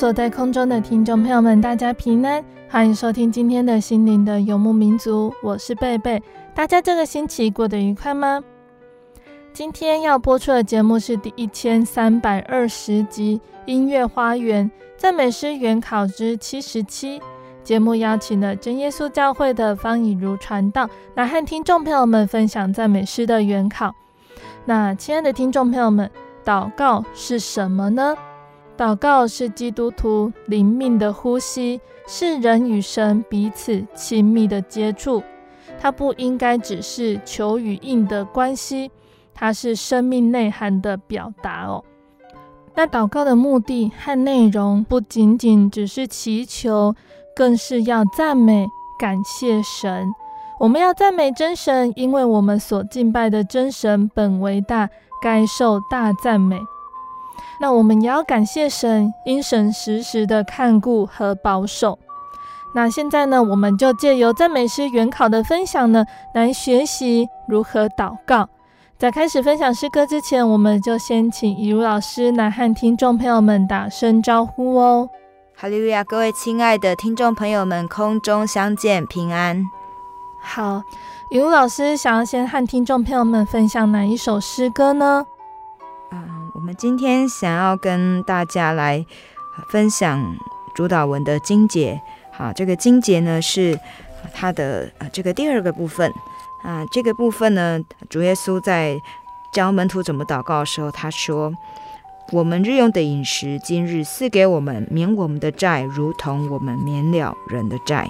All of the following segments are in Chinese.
所在空中的听众朋友们，大家平安，欢迎收听今天的心灵的游牧民族，我是贝贝。大家这个星期过得愉快吗？今天要播出的节目是第一千三百二十集《音乐花园赞美诗原考之七十七》。节目邀请了真耶稣教会的方以如传道来和听众朋友们分享赞美诗的原考。那亲爱的听众朋友们，祷告是什么呢？祷告是基督徒灵命的呼吸，是人与神彼此亲密的接触。它不应该只是求与应的关系，它是生命内涵的表达哦。那祷告的目的和内容不仅仅只是祈求，更是要赞美、感谢神。我们要赞美真神，因为我们所敬拜的真神本为大，该受大赞美。那我们也要感谢神，因神时时的看顾和保守。那现在呢，我们就借由赞美诗原考的分享呢，来学习如何祷告。在开始分享诗歌之前，我们就先请以如老师来和听众朋友们打声招呼哦。哈利路亚，各位亲爱的听众朋友们，空中相见，平安。好，以如老师想要先和听众朋友们分享哪一首诗歌呢？我们今天想要跟大家来分享主祷文的经节，好，这个经节呢是它的这个第二个部分啊，这个部分呢，主耶稣在教门徒怎么祷告的时候，他说：“我们日用的饮食，今日赐给我们，免我们的债，如同我们免了人的债。”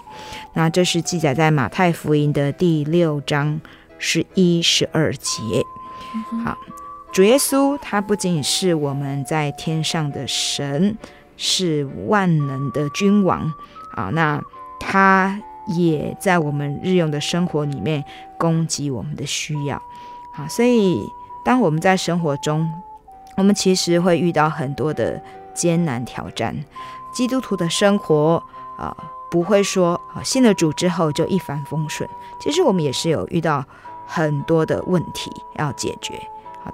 那这是记载在马太福音的第六章十一、十二节。好。主耶稣，他不仅仅是我们在天上的神，是万能的君王啊，那他也在我们日用的生活里面供给我们的需要啊。所以，当我们在生活中，我们其实会遇到很多的艰难挑战。基督徒的生活啊，不会说啊，信了主之后就一帆风顺。其实我们也是有遇到很多的问题要解决。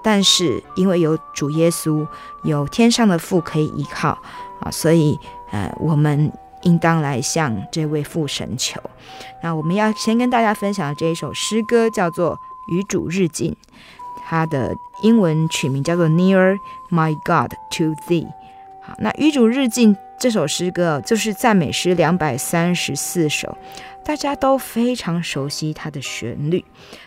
但是因为有主耶稣，有天上的父可以依靠啊，所以呃，我们应当来向这位父神求。那我们要先跟大家分享的这一首诗歌，叫做《与主日近》，它的英文曲名叫做《Near My God to Thee》。好，那《与主日近》这首诗歌就是赞美诗两百三十四首。大家都非常熟悉它的旋律。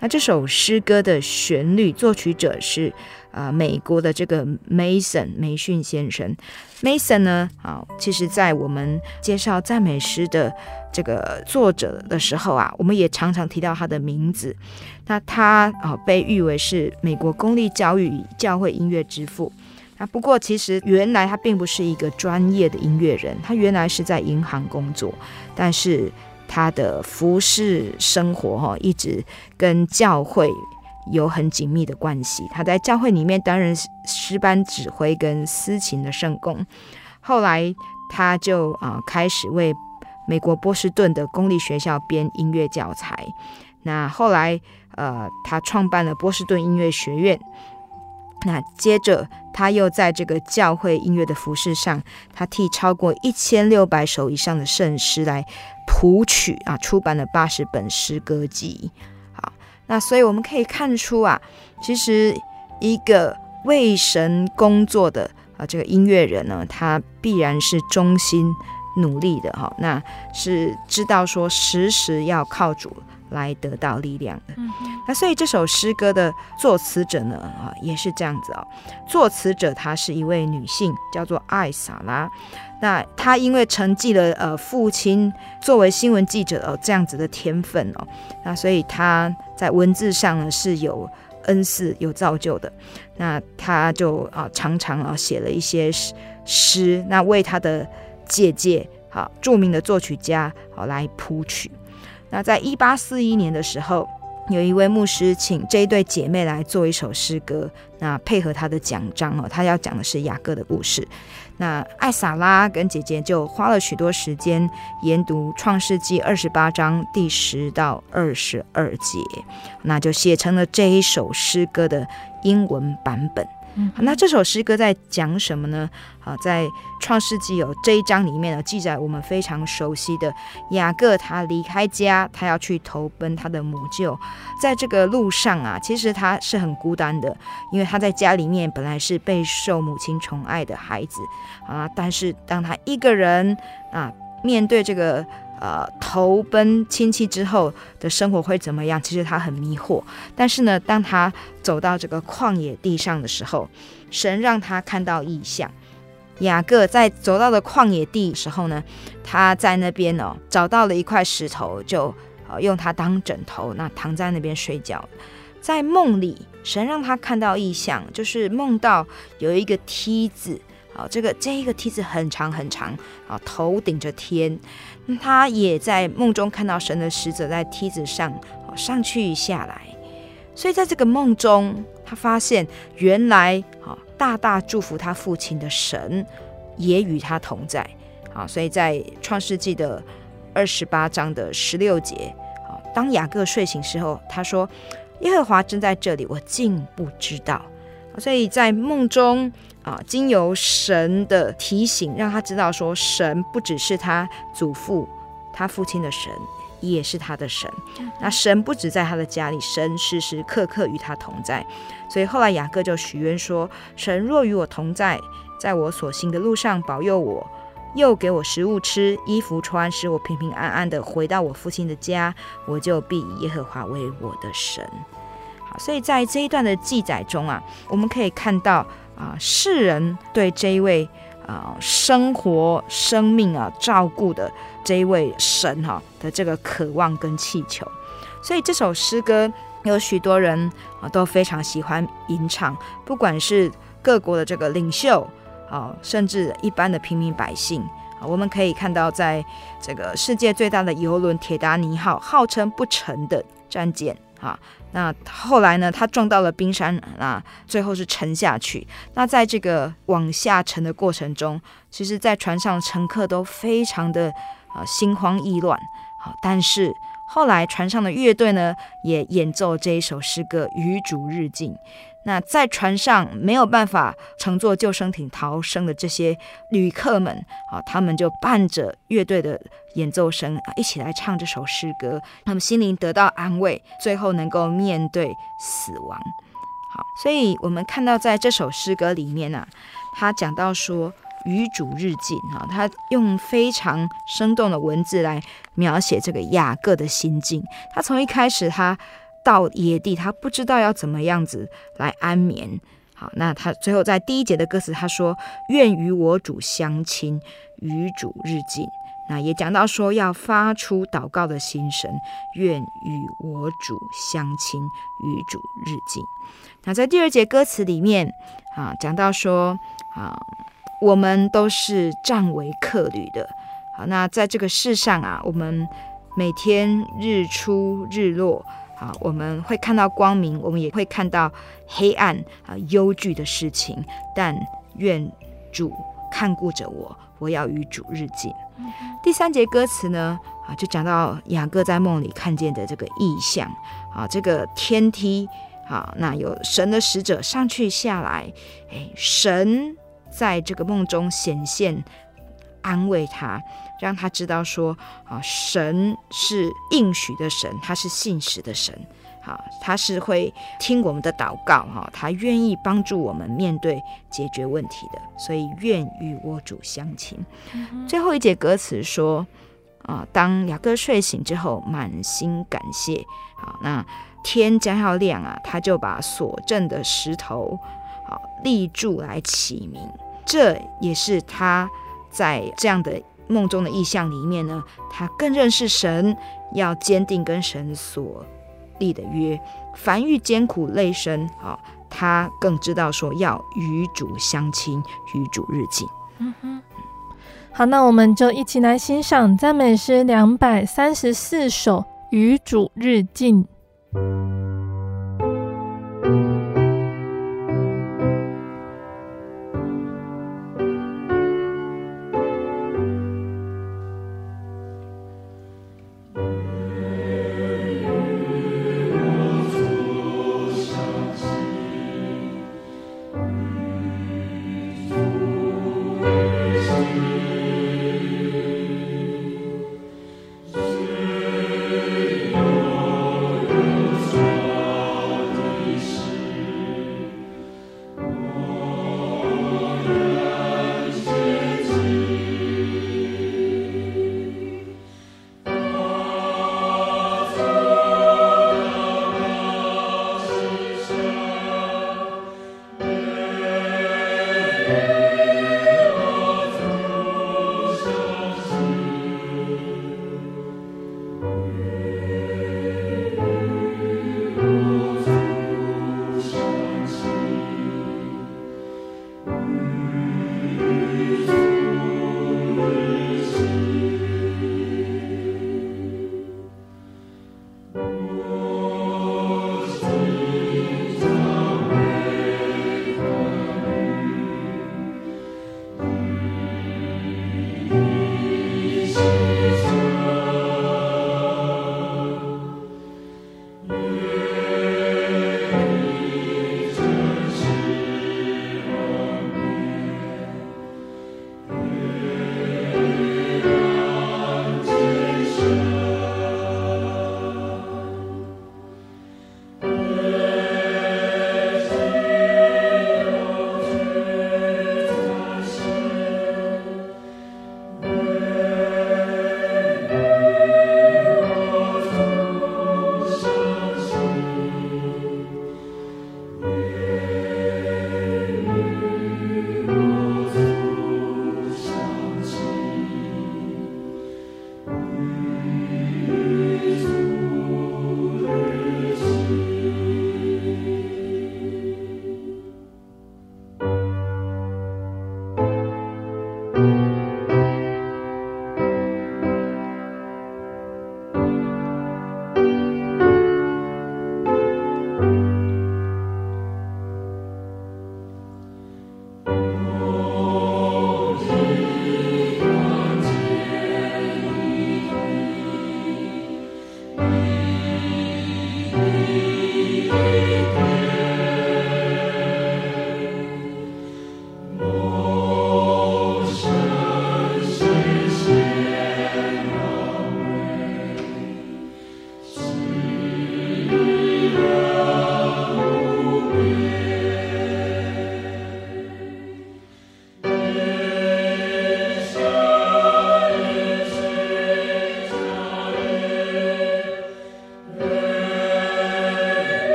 那这首诗歌的旋律作曲者是呃美国的这个 Mason 梅逊先生。Mason 呢，啊，其实在我们介绍赞美诗的这个作者的时候啊，我们也常常提到他的名字。那他啊被誉为是美国公立教育与教会音乐之父。那不过其实原来他并不是一个专业的音乐人，他原来是在银行工作，但是。他的服侍生活哈，一直跟教会有很紧密的关系。他在教会里面担任诗班指挥跟司琴的圣工，后来他就啊开始为美国波士顿的公立学校编音乐教材。那后来，呃，他创办了波士顿音乐学院。那接着，他又在这个教会音乐的服饰上，他替超过一千六百首以上的圣诗来谱曲啊，出版了八十本诗歌集。好，那所以我们可以看出啊，其实一个为神工作的啊这个音乐人呢，他必然是忠心努力的哈，那是知道说时时要靠主。来得到力量的，那所以这首诗歌的作词者呢，啊，也是这样子哦。作词者她是一位女性，叫做艾萨拉。那她因为承继了呃父亲作为新闻记者哦这样子的天分哦，那所以她在文字上呢是有恩赐、有造就的。那她就啊常常啊写了一些诗，那为她的姐姐好著名的作曲家好来谱曲。那在一八四一年的时候，有一位牧师请这一对姐妹来做一首诗歌，那配合他的讲章哦，他要讲的是雅各的故事。那艾萨拉跟姐姐就花了许多时间研读创世纪二十八章第十到二十二节，那就写成了这一首诗歌的英文版本。那这首诗歌在讲什么呢？好，在创世纪有这一章里面呢，记载我们非常熟悉的雅各，他离开家，他要去投奔他的母舅，在这个路上啊，其实他是很孤单的，因为他在家里面本来是备受母亲宠爱的孩子啊，但是当他一个人啊，面对这个。呃，投奔亲戚之后的生活会怎么样？其实他很迷惑。但是呢，当他走到这个旷野地上的时候，神让他看到异象。雅各在走到的旷野地时候呢，他在那边哦找到了一块石头，就呃用它当枕头，那躺在那边睡觉。在梦里，神让他看到异象，就是梦到有一个梯子。啊，这个这一个梯子很长很长，啊，头顶着天。他也在梦中看到神的使者在梯子上，上去下来。所以在这个梦中，他发现原来，啊，大大祝福他父亲的神也与他同在。啊，所以在创世纪的二十八章的十六节，啊，当雅各睡醒时候，他说：“耶和华正在这里，我竟不知道。”所以在梦中。啊，经由神的提醒，让他知道说，神不只是他祖父、他父亲的神，也是他的神。那神不止在他的家里，神时时刻刻与他同在。所以后来雅各就许愿说：“神若与我同在，在我所行的路上保佑我，又给我食物吃、衣服穿，使我平平安安的回到我父亲的家，我就必以耶和华为我的神。”好，所以在这一段的记载中啊，我们可以看到。啊，世人对这一位啊生活、生命啊照顾的这一位神哈、的这个渴望跟祈求，所以这首诗歌有许多人啊都非常喜欢吟唱，不管是各国的这个领袖啊，甚至一般的平民百姓啊，我们可以看到，在这个世界最大的邮轮铁达尼号，号称不沉的战舰啊。那后来呢？他撞到了冰山，那最后是沉下去。那在这个往下沉的过程中，其实，在船上乘客都非常的啊心慌意乱。好，但是后来船上的乐队呢，也演奏这一首诗歌《与主日进》。那在船上没有办法乘坐救生艇逃生的这些旅客们啊，他们就伴着乐队的演奏声啊，一起来唱这首诗歌，他们心灵得到安慰，最后能够面对死亡。好，所以我们看到在这首诗歌里面呢、他讲到说与主日进啊，他用非常生动的文字来描写这个雅各的心境。他从一开始他。到野地，他不知道要怎么样子来安眠。好，那他最后在第一节的歌词，他说：“愿与我主相亲，与主日进。”那也讲到说要发出祷告的心声，愿与我主相亲，与主日进。那在第二节歌词里面啊，讲到说啊，我们都是暂为客旅的。好，那在这个世上啊，我们每天日出日落。啊，我们会看到光明，我们也会看到黑暗啊，忧惧的事情。但愿主看顾着我，我要与主日进。第三节歌词呢，啊，就讲到雅各在梦里看见的这个意象，啊，这个天梯，啊，那有神的使者上去下来，哎，神在这个梦中显现，安慰他，让他知道说，啊，神是应许的神，他是信实的神。好，他是会听我们的祷告，哈，他愿意帮助我们面对解决问题的，所以愿与我主相亲。嗯、最后一节歌词说，啊，当雅各睡醒之后，满心感谢，好，那天将要亮啊，他就把所镇的石头，好立柱来起名，这也是他在这样的梦中的意象里面呢，他更认识神，要坚定跟神所立的约，凡遇艰苦累深，啊，他更知道说要与主相亲，与主日进。嗯哼，好，那我们就一起来欣赏赞美诗两百三十四首《与主日进》。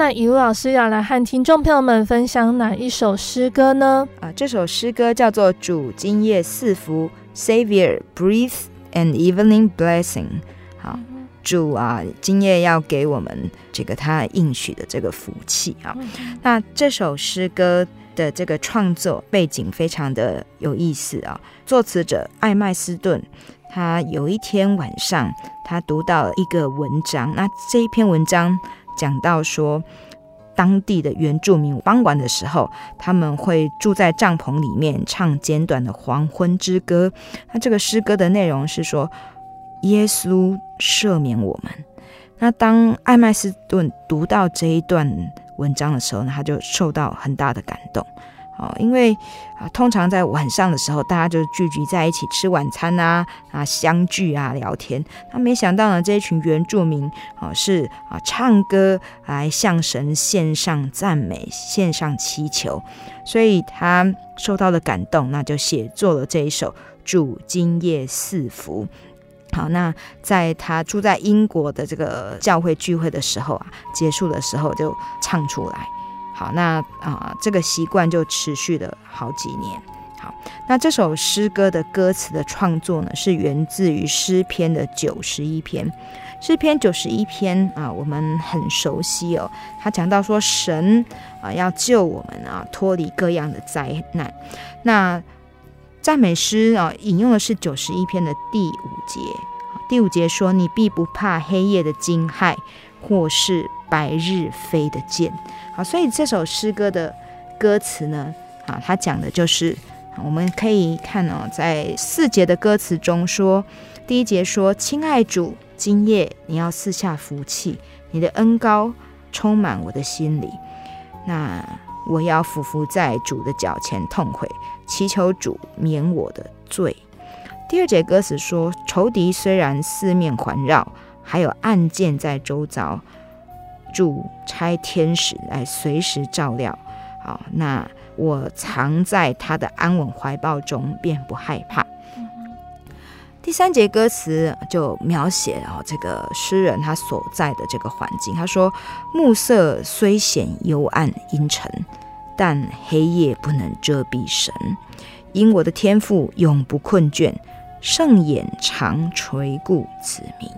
那以鲁老师要来和听众朋友们分享哪一首诗歌呢？啊，这首诗歌叫做《主今夜赐福》，Savior breathe an evening blessing。好，主啊，今夜要给我们这个他应许的这个福气啊。那这首诗歌的这个创作背景非常的有意思啊，作词者艾麦斯顿。他有一天晚上，他读到了一个文章。那这一篇文章讲到说，当地的原住民傍晚的时候，他们会住在帐篷里面，唱简短的黄昏之歌。那这个诗歌的内容是说，耶稣赦免我们。那当艾麦斯顿读到这一段文章的时候呢，他就受到很大的感动。哦，因为啊，通常在晚上的时候，大家就聚集在一起吃晚餐啊，啊，相聚啊，聊天。他没想到呢，这一群原住民啊，是啊，唱歌来向神献上赞美，献上祈求，所以他受到了感动，那就写作了这一首《主今夜四福》。好，那在他住在英国的这个教会聚会的时候啊，结束的时候就唱出来。好，那啊、这个习惯就持续了好几年。好，那这首诗歌的歌词的创作呢，是源自于诗篇的九十一篇。诗篇九十一篇啊，我们很熟悉哦。他讲到说，神啊要救我们啊，脱离各样的灾难。那赞美诗啊，引用的是九十一篇的第五节。第五节说：“你必不怕黑夜的惊骇，或是白日飞的箭。”好，所以这首诗歌的歌词呢，啊，它讲的就是，我们可以看哦，在四节的歌词中说，第一节说：“亲爱主，今夜你要赐下福气，你的恩高充满我的心里。那我要俯伏在主的脚前痛悔，祈求主免我的罪。”第二节歌词说：“仇敌虽然四面环绕，还有暗箭在周遭。”主差天使来随时照料，好，那我藏在他的安稳怀抱中，便不害怕。第三节歌词就描写哦，这个诗人他所在的这个环境，他说：“暮色虽显幽暗阴沉，但黑夜不能遮蔽神，因我的天赋永不困倦，圣眼常垂顾子民。”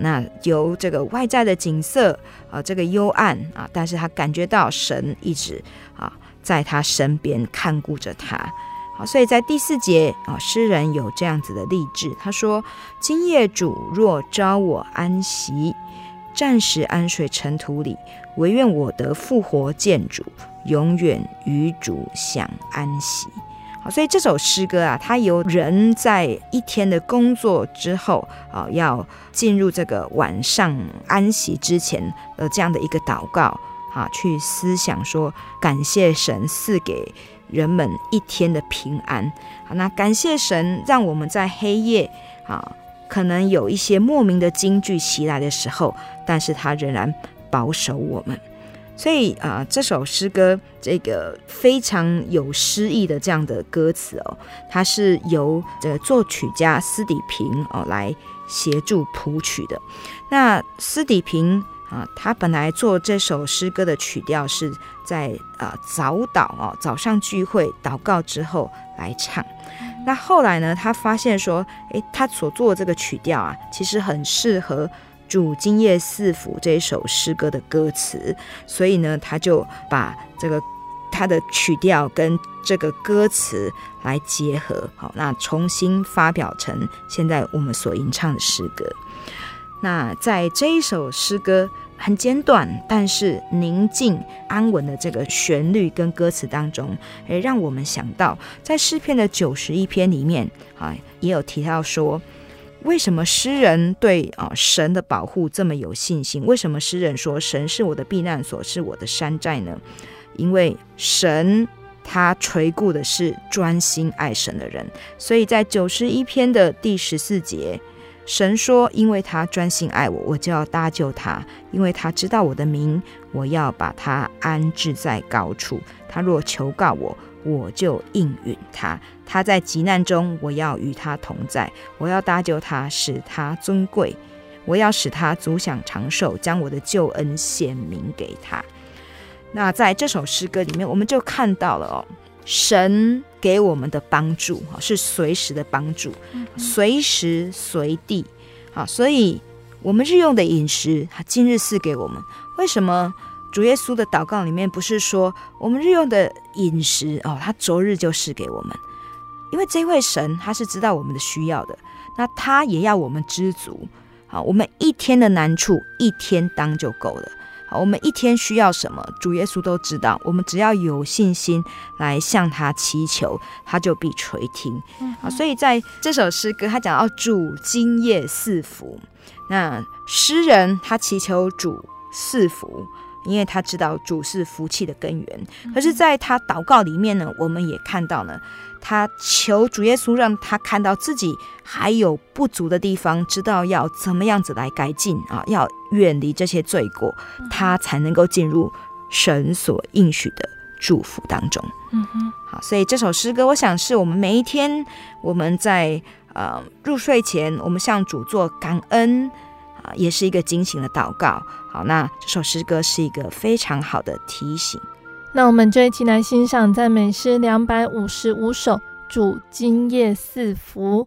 那由这个外在的景色啊，这个幽暗啊，但是他感觉到神一直啊在他身边看顾着他，好，所以在第四节啊，诗人有这样子的励志，他说：“今夜主若召我安息，暂时安睡尘土里，唯愿我得复活见主，永远与主享安息。”所以这首诗歌啊，它由人在一天的工作之后啊，要进入这个晚上安息之前的这样的一个祷告啊，去思想说，感谢神赐给人们一天的平安。好，那感谢神让我们在黑夜啊，可能有一些莫名的惊惧袭来的时候，但是他仍然保守我们。所以啊，这首诗歌这个非常有诗意的这样的歌词哦，它是由这个作曲家斯底平哦来协助谱曲的。那斯底平啊，他本来做这首诗歌的曲调是在啊早祷哦，早上聚会祷告之后来唱。那后来呢，他发现说，诶，他所做的这个曲调啊，其实很适合。主今夜四府这一首诗歌的歌词，所以呢，他就把这个他的曲调跟这个歌词来结合，好，那重新发表成现在我们所吟唱的诗歌。那在这一首诗歌很简短，但是宁静安稳的这个旋律跟歌词当中，诶，让我们想到在诗篇的九十一篇里面啊，也有提到说。为什么诗人对啊神的保护这么有信心？为什么诗人说神是我的避难所，是我的山寨呢？因为神他垂顾的是专心爱神的人，所以在九十一篇的第十四节，神说：“因为他专心爱我，我就要搭救他；因为他知道我的名，我要把他安置在高处。他若求告我。”我就应允他，他在急难中，我要与他同在，我要搭救他，使他尊贵。我要使他足享长寿，将我的救恩显明给他。那在这首诗歌里面，我们就看到了哦，神给我们的帮助哈，是随时的帮助，随时随地。好，所以我们日用的饮食，他今日赐给我们。为什么主耶稣的祷告里面不是说我们日用的饮食哦，他昨日就赐给我们？因为这位神他是知道我们的需要的，那他也要我们知足。好，我们一天的难处一天当就够了。好，我们一天需要什么，主耶稣都知道。我们只要有信心来向他祈求，他就必垂听。好，所以在这首诗歌，他讲到主今夜赐福。那诗人他祈求主赐福。因为他知道主是福气的根源，可是，在他祷告里面呢，我们也看到呢，他求主耶稣让他看到自己还有不足的地方，知道要怎么样子来改进啊，要远离这些罪过，他才能够进入神所应许的祝福当中。嗯哼，好，所以这首诗歌，我想是我们每一天我们在呃入睡前，我们向主做感恩。啊，也是一个警醒的祷告。好，那这首诗歌是一个非常好的提醒。那我们就一起来欣赏赞美诗两百五十五首，主今夜四福。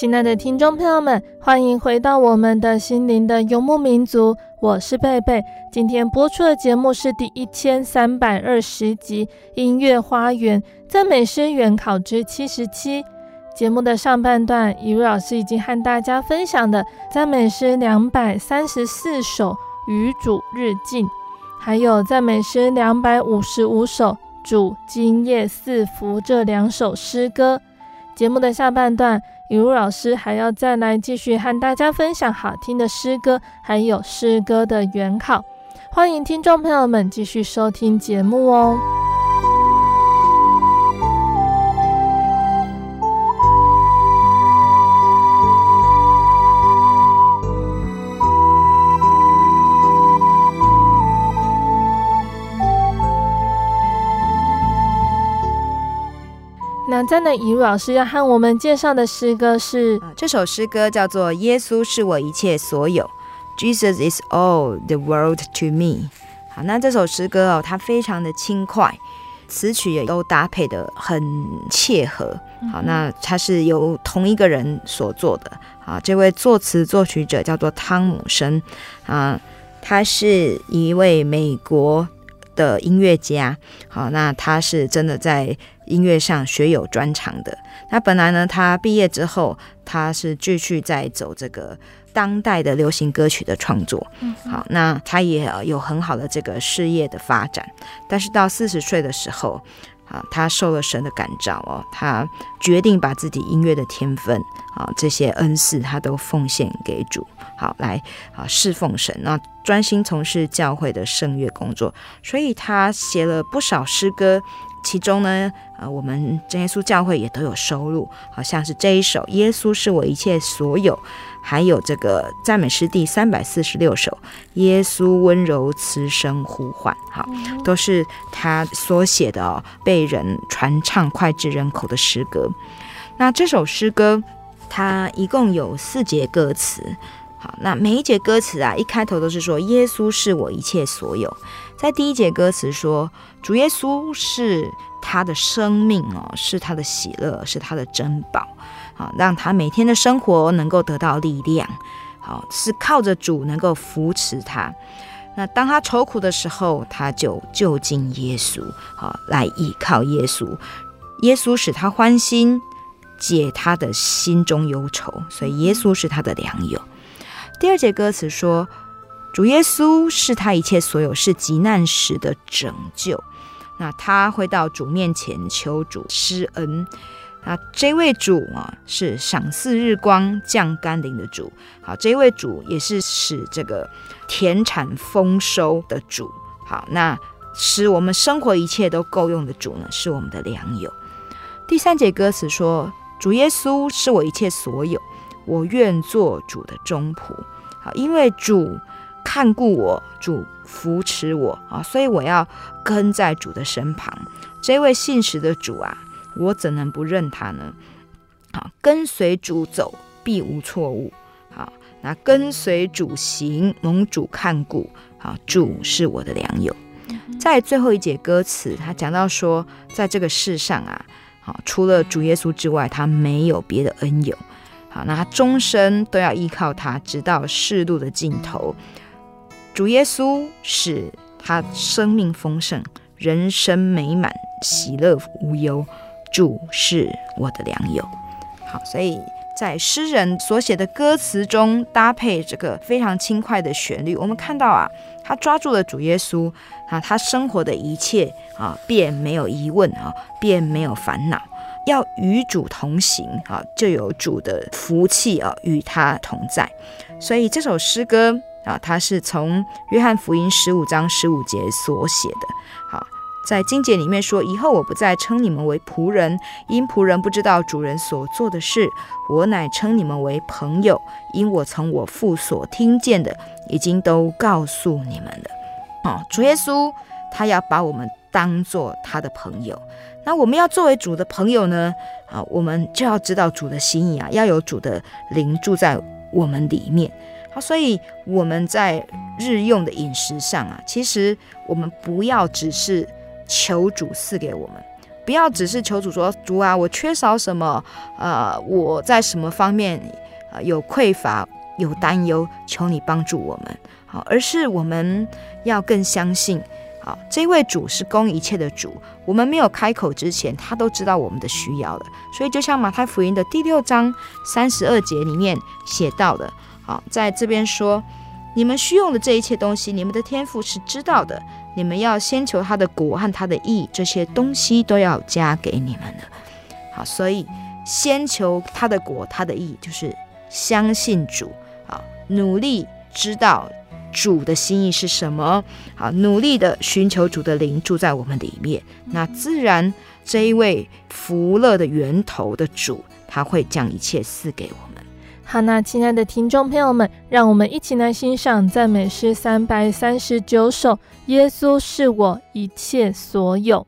亲爱的听众朋友们，欢迎回到我们的心灵的游牧民族，我是贝贝。今天播出的节目是第一千三百二十集《音乐花园赞美诗原考之七十七》。节目的上半段，一位老师已经和大家分享的赞美诗两百三十四首《与主日进》，还有赞美诗两百五十五首《主今夜赐福》这两首诗歌。节目的下半段。雨露老师还要再来继续和大家分享好听的诗歌，还有诗歌的原考。欢迎听众朋友们继续收听节目哦。那在那，以如老师要和我们介绍的诗歌是，这首诗歌叫做《耶稣是我一切所有》，Jesus is all the world to me。好，那这首诗歌哦，它非常的轻快，词曲也都搭配的很切合。好，那它是由同一个人所做的。啊，这位作词作曲者叫做汤姆森啊，他是一位美国。的音乐家，好，那他是真的在音乐上学有专长的。那本来呢，他毕业之后，他是继续在走这个当代的流行歌曲的创作，好，那他也有很好的这个事业的发展。但是到四十岁的时候，啊，他受了神的感召哦，他决定把自己音乐的天分啊，这些恩赐，他都奉献给主，好来啊侍奉神，那专心从事教会的圣乐工作。所以他写了不少诗歌，其中呢，呃，我们真耶稣教会也都有收录，好像是这一首《耶稣是我一切所有》。还有这个赞美诗第三百四十六首，耶稣温柔慈声呼唤，好，都是他所写的哦，被人传唱脍炙人口的诗歌。那这首诗歌，它一共有四节歌词，好，那每一节歌词啊，一开头都是说耶稣是我一切所有。在第一节歌词说，主耶稣是他的生命哦，是他的喜乐，是他的珍宝。啊，让他每天的生活能够得到力量，好，是靠着主能够扶持他。那当他愁苦的时候，他就就近耶稣，好，来依靠耶稣。耶稣使他欢心，解他的心中忧愁，所以耶稣是他的良友。第二节歌词说，主耶稣是他一切所有，是急难时的拯救。那他会到主面前求主施恩。啊，这位主啊，是赏赐日光、降甘霖的主。好，这位主也是使这个田产丰收的主。好，那使我们生活一切都够用的主呢，是我们的良友。第三节歌词说：“主耶稣是我一切所有，我愿做主的忠仆。”好，因为主看顾我，主扶持我啊，所以我要跟在主的身旁。这位信实的主啊。我怎能不认他呢？好，跟随主走，必无错误。好，那跟随主行，蒙主看顾。好，主是我的良友。在最后一节歌词，他讲到说，在这个世上啊，好，除了主耶稣之外，他没有别的恩友。好，那他终身都要依靠他，直到世路的尽头。主耶稣使他生命丰盛，人生美满，喜乐无忧。主是我的良友，好，所以在诗人所写的歌词中搭配这个非常轻快的旋律，我们看到啊，他抓住了主耶稣啊，他生活的一切啊，便没有疑问啊，便没有烦恼，要与主同行啊，就有主的福气啊与他同在，所以这首诗歌啊，它是从约翰福音十五章十五节所写的，好。在经节里面说：“以后我不再称你们为仆人，因仆人不知道主人所做的事；我乃称你们为朋友，因我从我父所听见的，已经都告诉你们了。”哦，主耶稣他要把我们当做他的朋友，那我们要作为主的朋友呢？啊，我们就要知道主的心意啊，要有主的灵住在我们里面。好，所以我们在日用的饮食上啊，其实我们不要只是。求主赐给我们，不要只是求主说，主啊，我缺少什么？呃，我在什么方面呃有匮乏、有担忧，求你帮助我们。好，而是我们要更相信，好，这位主是供一切的主。我们没有开口之前，他都知道我们的需要了。所以，就像马太福音的第六章三十二节里面写到的，好，在这边说，你们需用的这一切东西，你们的天赋是知道的。你们要先求他的国和他的义，这些东西都要加给你们的。好，所以先求他的国，他的义，就是相信主，好，努力知道主的心意是什么，好，努力的寻求主的灵住在我们里面，那自然这一位福乐的源头的主，他会将一切赐给我。好，那亲爱的听众朋友们，让我们一起来欣赏赞美诗三百三十九首。耶稣是我一切所有。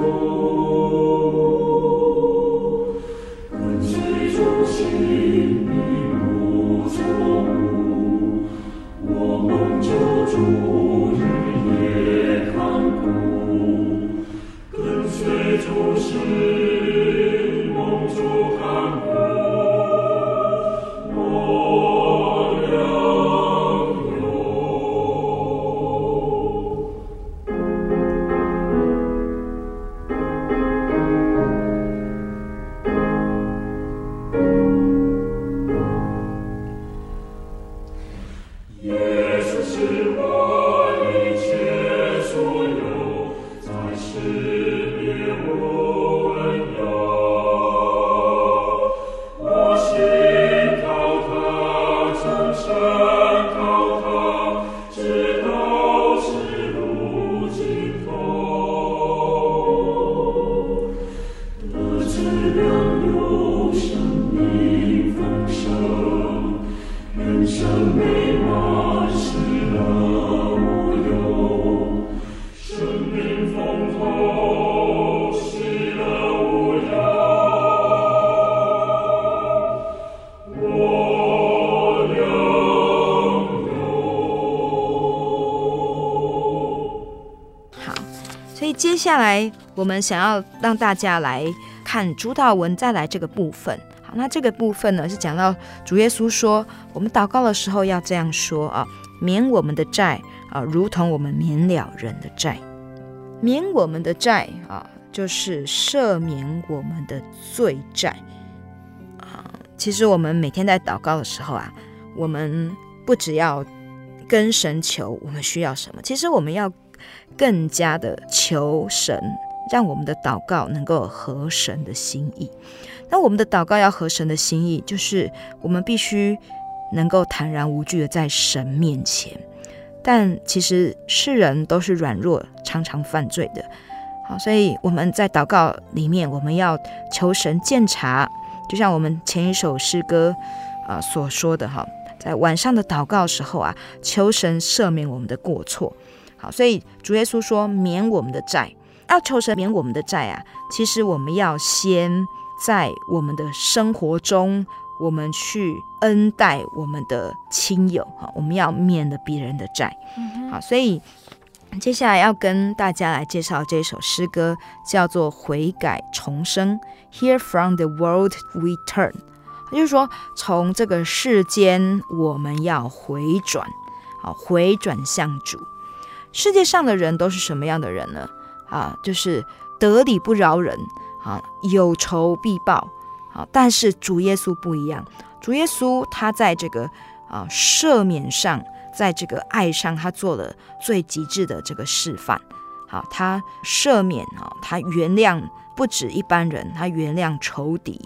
Oh 下来，我们想要让大家来看主祷文，再来这个部分。好，那这个部分呢，是讲到主耶稣说，我们祷告的时候要这样说啊：免我们的债啊，如同我们免了人的债。免我们的债啊，就是赦免我们的罪债啊。其实我们每天在祷告的时候啊，我们不只要跟神求我们需要什么，其实我们要。更加的求神，让我们的祷告能够合神的心意。那我们的祷告要合神的心意，就是我们必须能够坦然无惧的在神面前。但其实世人都是软弱，常常犯罪的。好，所以我们在祷告里面，我们要求神鉴察，就像我们前一首诗歌啊、所说的哈，在晚上的祷告时候啊，求神赦免我们的过错。好，所以主耶稣说免我们的债，要求神免我们的债啊。其实我们要先在我们的生活中，我们去恩待我们的亲友，哈，我们要免了别人的债。好，所以接下来要跟大家来介绍这首诗歌，叫做悔改重生。Here from the world we turn，就是说从这个世间我们要回转，好，回转向主。世界上的人都是什么样的人呢？啊，就是得理不饶人，啊，有仇必报，啊，但是主耶稣不一样，主耶稣他在这个啊赦免上，在这个爱上，他做了最极致的这个示范。好，他赦免啊，他原谅不止一般人，他原谅仇敌，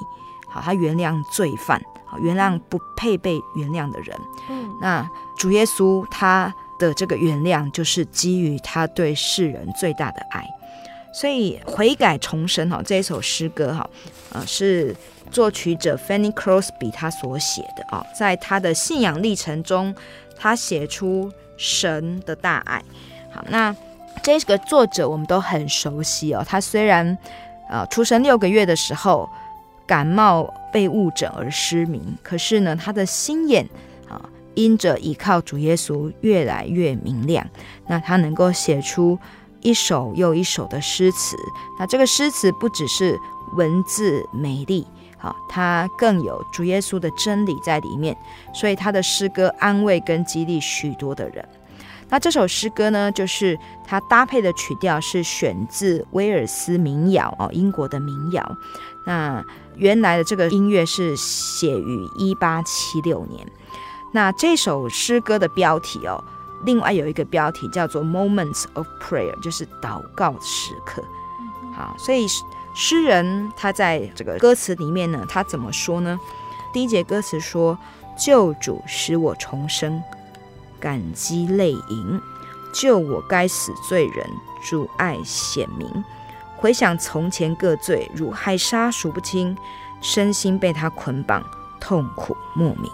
好，他原谅罪犯，好，原谅不配被原谅的人。嗯，那主耶稣他。的这个原谅，就是基于他对世人最大的爱，所以悔改重生哈，这一首诗歌哈，呃，是作曲者 Fanny Crosby 他所写的啊，在他的信仰历程中，他写出神的大爱。好，那这个作者我们都很熟悉哦，他虽然呃出生六个月的时候感冒被误诊而失明，可是呢，他的心眼。因着倚靠主耶稣越来越明亮，那他能够写出一首又一首的诗词。那这个诗词不只是文字美丽，好，它更有主耶稣的真理在里面。所以他的诗歌安慰跟激励许多的人。那这首诗歌呢，就是它搭配的曲调是选自威尔斯民谣哦，英国的民谣。那原来的这个音乐是写于一八七六年。那这首诗歌的标题哦，另外有一个标题叫做 Moments of Prayer，就是祷告时刻。好，所以诗人他在这个歌词里面呢，他怎么说呢？第一节歌词说：“救主使我重生，感激泪盈，救我该死罪人，主爱显明。回想从前各罪，如海沙数不清，身心被他捆绑，痛苦莫名。”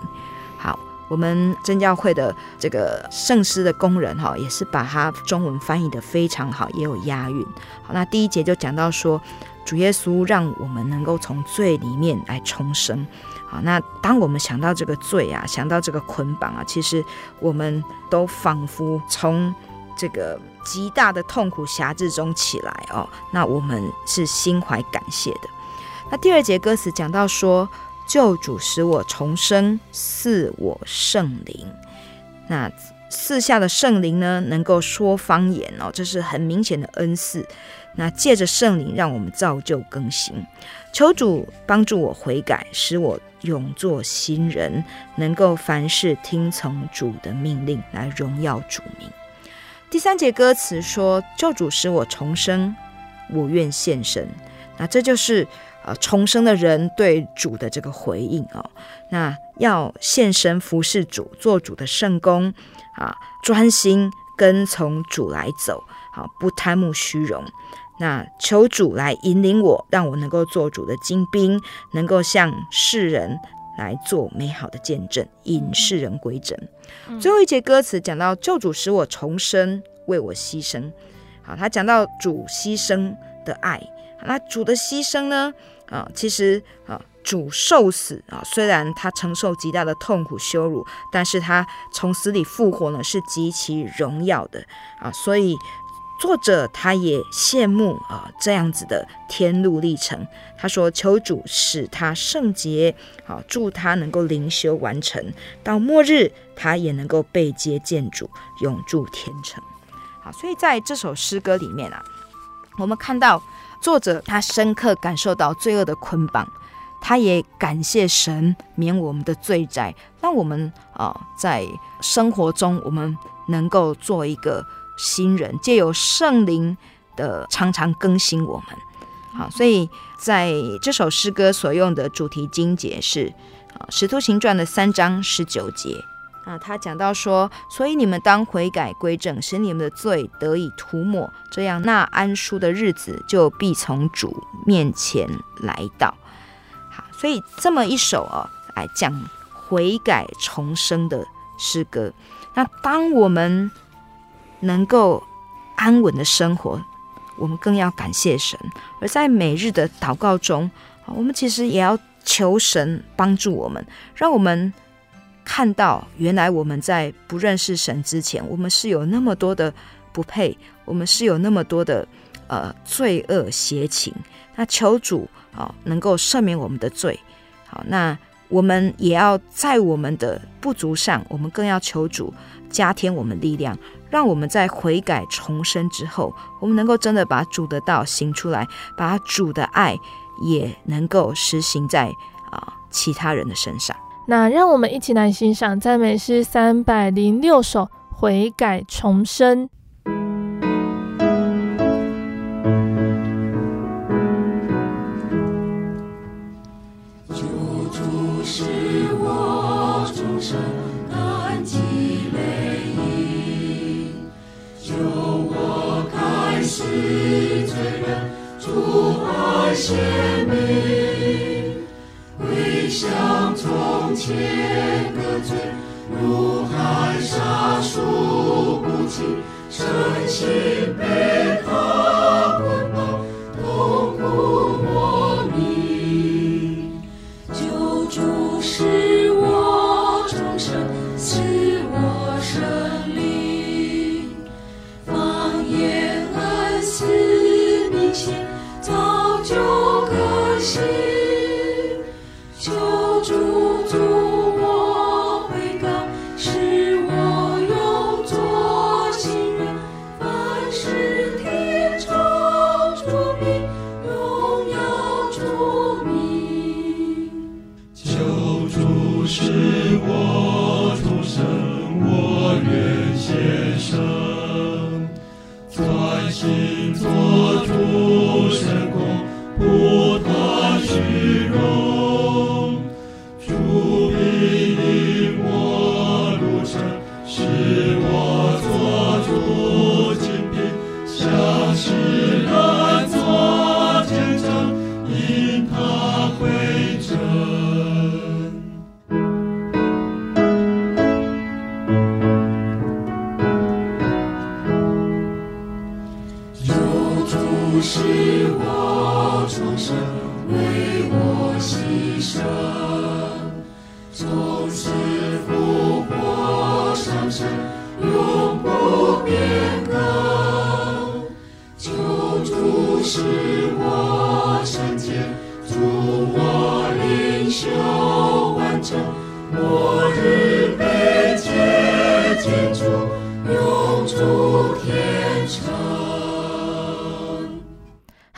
我们真教会的这个圣诗的工人哈，也是把它中文翻译得非常好，也有押韵。好，那第一节就讲到说，主耶稣让我们能够从罪里面来重生，好，那当我们想到这个罪啊，想到这个捆绑啊，其实我们都仿佛从这个极大的痛苦辖制中起来哦。那我们是心怀感谢的。那第二节歌词讲到说，救主使我重生，赐我圣灵。那赐下的圣灵呢，能够说方言哦，这是很明显的恩赐。那借着圣灵，让我们造就更新。求主帮助我悔改，使我永做新人，能够凡事听从主的命令，来荣耀主名。第三节歌词说：“救主使我重生，我愿献身。”那这就是呃重生的人对主的这个回应哦。那要献身服侍主，做主的圣工啊，专心跟从主来走，好，不贪慕虚荣。那求主来引领我，让我能够做主的精兵，能够向世人来做美好的见证，引世人归正。嗯、最后一节歌词讲到救主使我重生，为我牺牲。好，他讲到主牺牲的爱。那主的牺牲呢？啊，其实啊，主受死啊，虽然他承受极大的痛苦羞辱，但是他从死里复活呢，是极其荣耀的啊，所以。作者他也羡慕啊这样子的天路历程。他说：“求主使他圣洁，好祝他能够灵修完成，到末日他也能够被接见主，永住天城。”好，所以在这首诗歌里面啊，我们看到作者他深刻感受到罪恶的捆绑，他也感谢神免我们的罪债，让我们啊在生活中我们能够做一个。新人借由圣灵的常常更新我们，好，所以在这首诗歌所用的主题经节是啊《使徒行传》的三章十九节啊，他讲到说，所以你们当悔改归正，使你们的罪得以涂抹，这样那安舒的日子就必从主面前来到。好，所以这么一首啊，来讲悔改重生的诗歌。那当我们能够安稳的生活，我们更要感谢神。而在每日的祷告中，我们其实也要求神帮助我们，让我们看到原来我们在不认识神之前，我们是有那么多的不配，我们是有那么多的呃罪恶邪情。那求主啊，能够赦免我们的罪。好，那我们也要在我们的不足上，我们更要求主加添我们力量。让我们在悔改重生之后，我们能够真的把主的道行出来，把主的爱也能够实行在啊、其他人的身上。那让我们一起来欣赏赞美诗三百零六首《悔改重生》。献命，像从前的罪，如海沙数不清，身心被痛。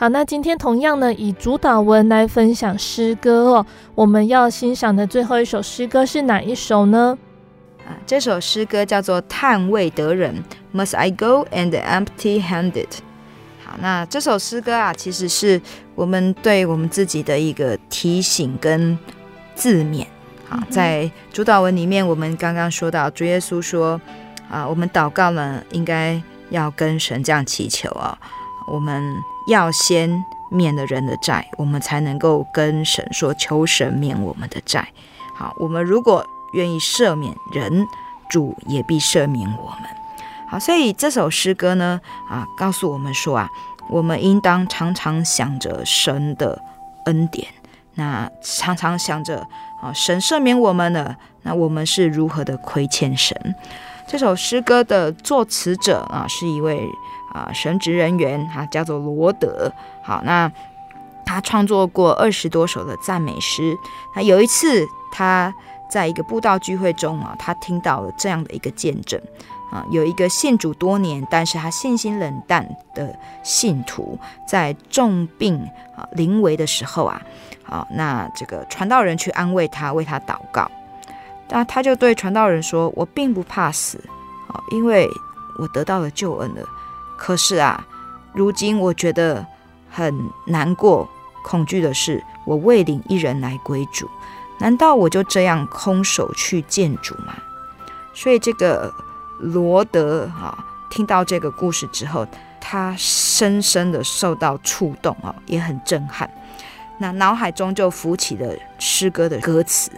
好，那今天同样呢，以主导文来分享诗歌哦。我们要欣赏的最后一首诗歌是哪一首呢？啊，这首诗歌叫做《探未得人》，Must I go and empty-handed？好，那这首诗歌啊，其实是我们对我们自己的一个提醒跟自勉。好，在主导文里面，我们刚刚说到，主耶稣说啊，我们祷告呢，应该要跟神这样祈求啊，我们。要先免了人的债，我们才能够跟神说，求神免我们的债。好，我们如果愿意赦免人，主也必赦免我们。好，所以这首诗歌呢，啊，告诉我们说啊，我们应当常常想着神的恩典，那常常想着啊，神赦免我们了，那我们是如何的亏欠神。这首诗歌的作词者啊，是一位。啊，神职人员哈、啊，叫做罗德。好，那他创作过二十多首的赞美诗。那有一次，他在一个布道聚会中啊，他听到了这样的一个见证啊，有一个信主多年，但是他信心冷淡的信徒，在重病啊临危的时候啊，啊，那这个传道人去安慰他，为他祷告。那他就对传道人说：“我并不怕死，啊，因为我得到了救恩了。”可是啊，如今我觉得很难过、恐惧的是，我未领一人来归主，难道我就这样空手去见主吗？所以这个罗德、啊、听到这个故事之后，他深深的受到触动啊，也很震撼。那脑海中就浮起了诗歌的歌词。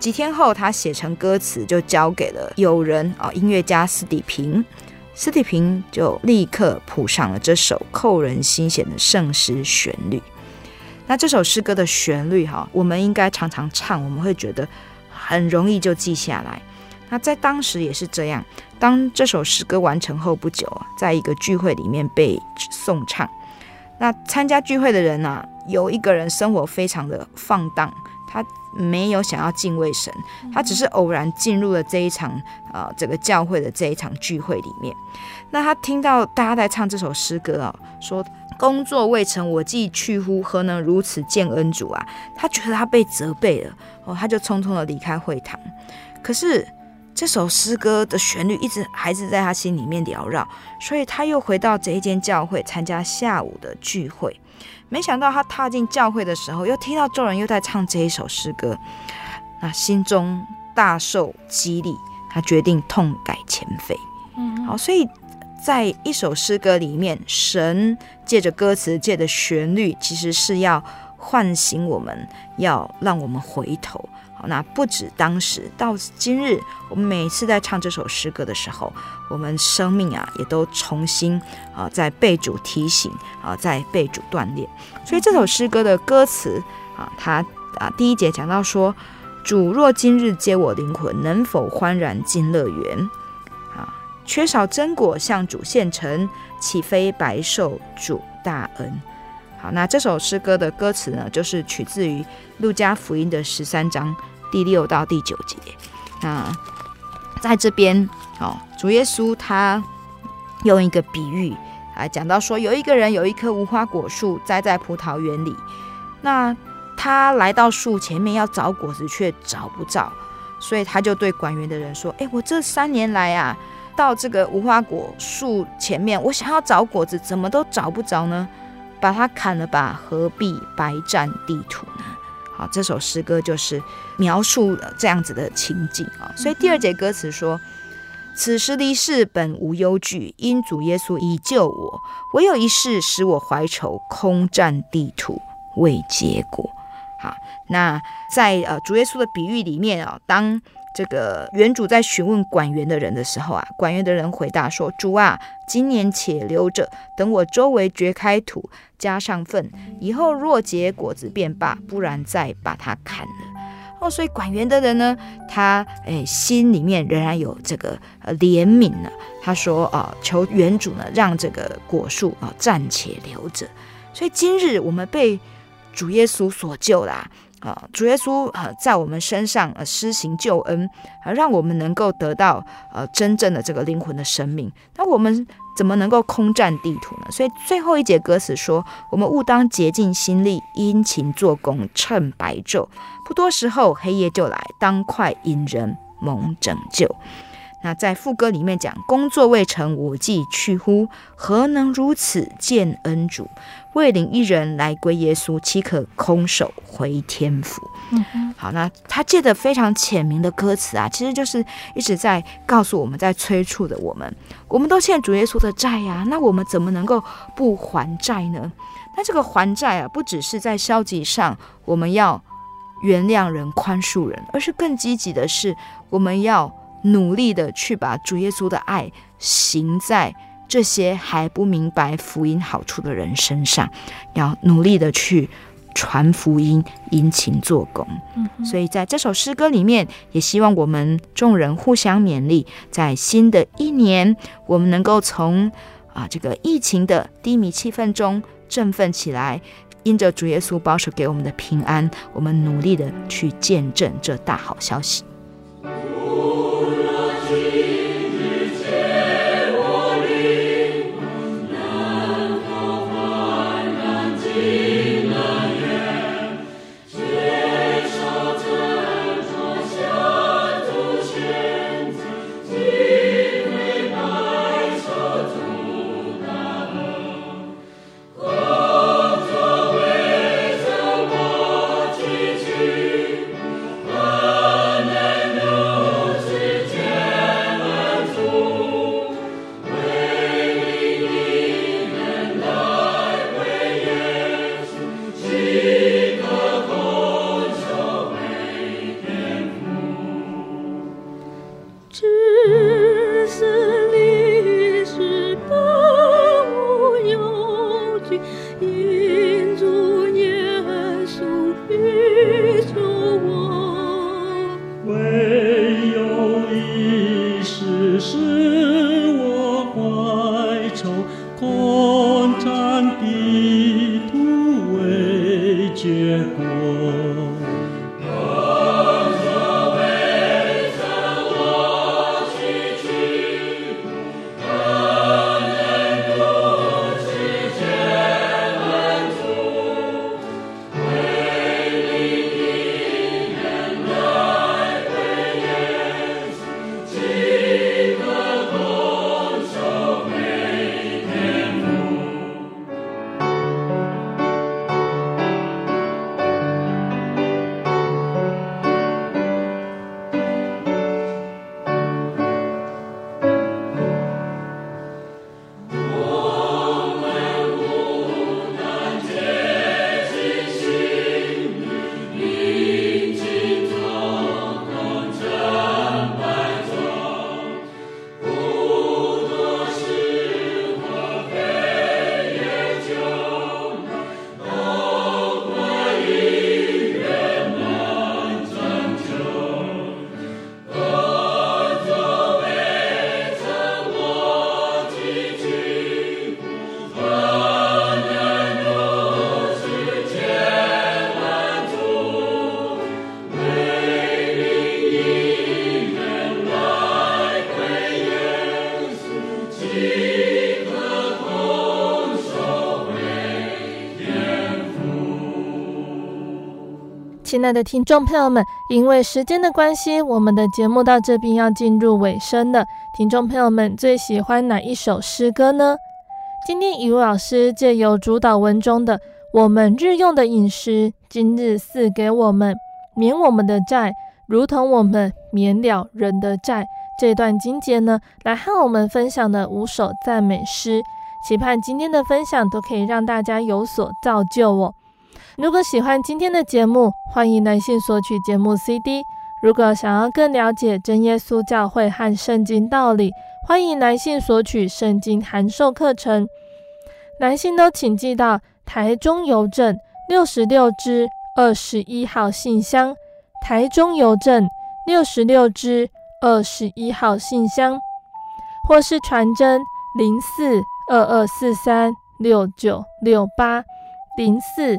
几天后，他写成歌词，就交给了友人啊，音乐家斯底平。斯蒂平就立刻谱上了这首扣人心弦的圣诗旋律。那这首诗歌的旋律哈，我们应该常常唱，我们会觉得很容易就记下来。那在当时也是这样。当这首诗歌完成后不久，在一个聚会里面被颂唱。那参加聚会的人啊，有一个人生活非常的放荡，他。没有想要敬畏神，他只是偶然进入了这一场、呃，这个教会的这一场聚会里面。那他听到大家在唱这首诗歌啊，说工作未成，我既去乎，何能如此见恩主啊？他觉得他被责备了哦，他就匆匆的离开会堂。可是这首诗歌的旋律一直还是在他心里面缭绕，所以他又回到这一间教会参加下午的聚会。没想到他踏进教会的时候，又听到众人又在唱这一首诗歌，那心中大受激励，他决定痛改前非。嗯，好，所以在一首诗歌里面，神借着歌词、借着旋律，其实是要唤醒我们，要让我们回头。好那不止当时，到今日，我们每次在唱这首诗歌的时候，我们生命啊，也都重新啊，在被主提醒啊，在被主锻炼。所以这首诗歌的歌词啊，它啊第一节讲到说：“主若今日接我灵魂，能否欢然进乐园？”啊，缺少真果向主献呈，岂非白受主大恩？好，那这首诗歌的歌词呢，就是取自于路加福音的十三章。第六到第九节，那在这边哦，主耶稣他用一个比喻来讲到说，有一个人有一棵无花果树栽在葡萄园里，那他来到树前面要找果子，却找不着，所以他就对管园的人说：“哎，我这三年来啊，到这个无花果树前面，我想要找果子，怎么都找不着呢？把它砍了吧，何必白占地图呢？”好，这首诗歌就是描述这样子的情景啊。所以第二节歌词说：“此时离世本无忧惧，因主耶稣已救我。唯有一事使我怀愁，空占地图未结果。”好，那在呃主耶稣的比喻里面啊，当这个原主在询问管园的人的时候啊，管园的人回答说：“主啊，今年且留着，等我周围掘开土，加上粪，以后若结果子便罢，不然再把它砍了。”哦，所以管园的人呢，他诶心里面仍然有这个呃怜悯呢。他说啊、呃，求园主呢让这个果树啊、呃、暂且留着。所以今日我们被主耶稣所救啦。啊，啊主耶稣啊，在我们身上呃施行救恩，啊，让我们能够得到呃真正的这个灵魂的生命。那我们怎么能够空占地图呢？所以最后一节歌词说：“我们务当竭尽心力，殷勤做工，趁白昼。不多时候，黑夜就来，当快引人蒙拯救。”那在副歌里面讲：“工作未成，我既去乎？何能如此见恩主？”为领一人来归耶稣，岂可空手回天府？好，那他借的非常浅明的歌词啊，其实就是一直在告诉我们，在催促的我们，我们都欠主耶稣的债呀、啊，那我们怎么能够不还债呢？那这个还债啊，不只是在消极上我们要原谅人、宽恕人，而是更积极的是，我们要努力的去把主耶稣的爱行在。这些还不明白福音好处的人身上，要努力的去传福音，殷勤做工。嗯，所以在这首诗歌里面，也希望我们众人互相勉励，在新的一年，我们能够从啊这个疫情的低迷气氛中振奋起来，因着主耶稣保守给我们的平安，我们努力的去见证这大好消息。Lord. 亲爱的听众朋友们，因为时间的关系，我们的节目到这边要进入尾声了。听众朋友们最喜欢哪一首诗歌呢？今天雨露老师借由主祷文中的“我们日用的饮食，今日赐给我们，免我们的债，如同我们免了人的债”这段经节呢，来和我们分享的五首赞美诗。期盼今天的分享都可以让大家有所造就哦。如果喜欢今天的节目，欢迎来信索取节目 CD。如果想要更了解真耶稣教会和圣经道理，欢迎来信索取圣经函授课程。来信都请寄到台中邮政六十六支二十一号信箱，台中邮政六十六支二十一号信箱，或是传真零四二二四三六九六八零四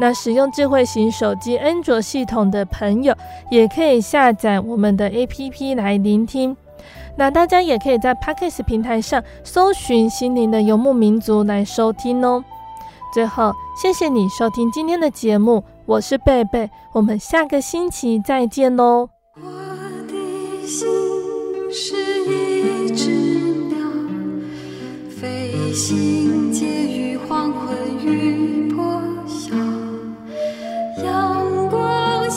那使用智慧型手机安卓系统的朋友，也可以下载我们的 APP 来聆听。那大家也可以在 Podcast 平台上搜寻“心灵的游牧民族”来收听哦。最后，谢谢你收听今天的节目，我是贝贝，我们下个星期再见喽。我的心是一只鸟，飞行间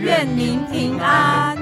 愿您平安。